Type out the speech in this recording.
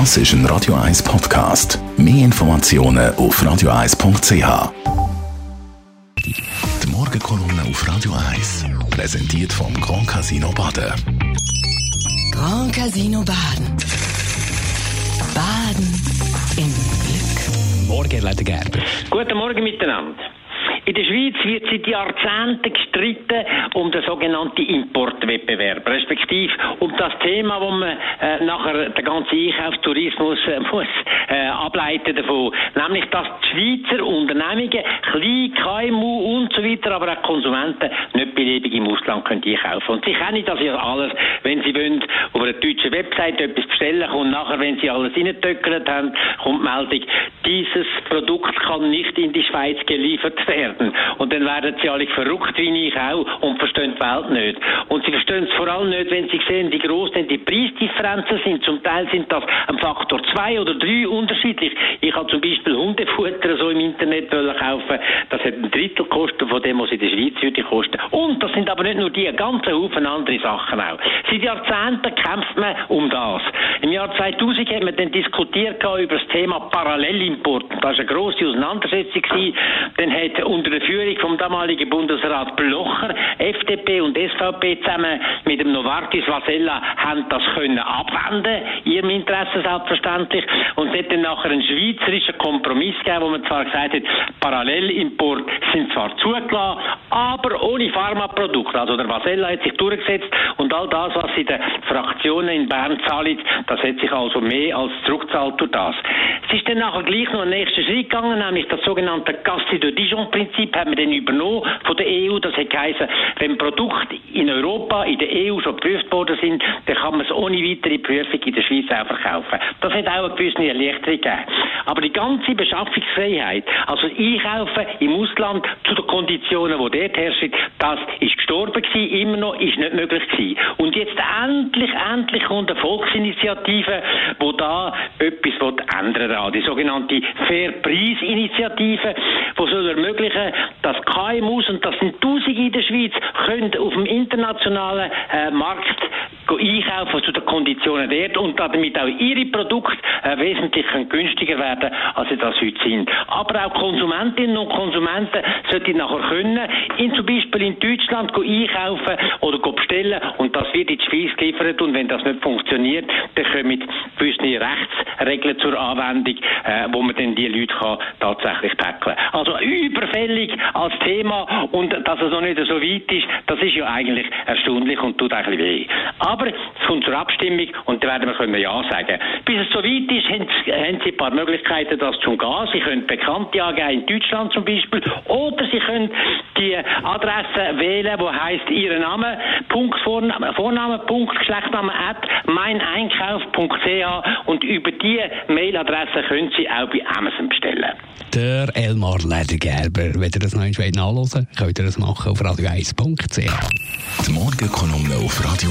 Das ist ein Radio 1 Podcast. Mehr Informationen auf radio1.ch. Die Morgenkolumne auf Radio 1 präsentiert vom Grand Casino Baden. Grand Casino Baden. Baden im Glück. Morgen, Leute Gerber. Guten Morgen miteinander. In der Schweiz wird seit Jahrzehnten gestritten um den sogenannten Importwettbewerb, respektive um das Thema, wo man äh, nachher den ganzen Einkaufstourismus äh, muss äh, ableiten davon, nämlich dass die Schweizer Unternehmungen, Klein, KMU und so weiter, aber auch Konsumenten nicht beliebig im Ausland können einkaufen. Und sie kennen das ja alles, wenn sie wollen auf einer deutschen Website etwas bestellen und nachher, wenn sie alles reingetöckert haben, kommt die Meldung, dieses Produkt kann nicht in die Schweiz geliefert werden. Und dann werden sie alle verrückt, wie ich auch, und verstehen die Welt nicht. Und sie verstehen es vor allem nicht, wenn sie sehen, wie groß denn die Preisdifferenzen sind. Zum Teil sind das ein Faktor zwei oder drei unterschiedlich. Ich habe zum Beispiel Hundefutter so im Internet kaufen. Das hat ein Drittel gekostet von dem, was in der Schweiz würde kosten. Und das sind aber nicht nur die, ganze Haufen andere Sachen auch. Seit Jahrzehnten kämpft man um das. Im Jahr 2000 hat man dann diskutiert über das Thema Parallelimport. Das war eine grosse Auseinandersetzung. Dann hat unter der Führung vom damaligen Bundesrat Blocher, FDP und SVP zusammen mit dem Novartis Vasella haben das können abwenden, ihrem Interesse selbstverständlich. Und es hat dann nachher einen schweizerischen Kompromiss gegeben, wo man zwar gesagt hat, Parallelimport sind zwar zugelassen, aber ohne Pharmaprodukte. Also der Vasella hat sich durchgesetzt und all das, was in den Fraktionen in Bern zahlt, das hat sich also mehr als zurückgezahlt durch das. Es ist dann nachher gleich noch einen nächsten Schritt gegangen, nämlich das sogenannte Cassis de Dijon-Prinzip haben wir dann übernommen von der EU. Das hat geheißen, wenn Produkte in Europa, in der EU schon geprüft worden sind, dann kann man es ohne weitere Prüfung in der Schweiz auch verkaufen. Das hat auch eine gewisse Erleichterung gegeben. Aber die ganze Beschaffungsfreiheit, also Einkaufen im Ausland zu den Konditionen, die dort das ist gestorben gewesen, immer noch, ist nicht möglich gewesen. Und jetzt endlich, endlich kommt eine Volksinitiative, wo da etwas ändern will. Die sogenannte Fairpreis-Initiative, die soll ermöglichen, dass KMUs, und das sind Tausende in der Schweiz, können auf dem internationalen äh, Markt einkaufen zu den Konditionen dort und damit auch ihre Produkte äh, wesentlich günstiger werden, als sie das heute sind. Aber auch Konsumentinnen und Konsumenten sollten nachher können, in, zum Beispiel in Deutschland einkaufen oder bestellen und das wird in die Schweiz geliefert und wenn das nicht funktioniert, dann kommen gewisse Rechtsregeln zur Anwendung, äh, wo man dann die Leute kann tatsächlich tackeln. Also überfällig als Thema und dass es noch nicht so weit ist, das ist ja eigentlich erstaunlich und tut eigentlich weh. Aber es kommt zur Abstimmung und dann werden wir können Ja sagen. Bis es so weit ist, haben, haben Sie ein paar Möglichkeiten, das zu gehen. Sie können Bekannte angeben, in Deutschland zum Beispiel, oder Sie können die Adresse wählen, wo heißt Ihr Name, Punkt Vorname, Vorname Punkt Geschlechtsname at meineinkauf.ch und über die Mailadresse können Sie auch bei Amazon bestellen. Der Elmar Ledergerber, wenn ihr das noch einmal nachlesen könnt ihr das machen auf radio1.ch. Die Morgenkolumne auf Radio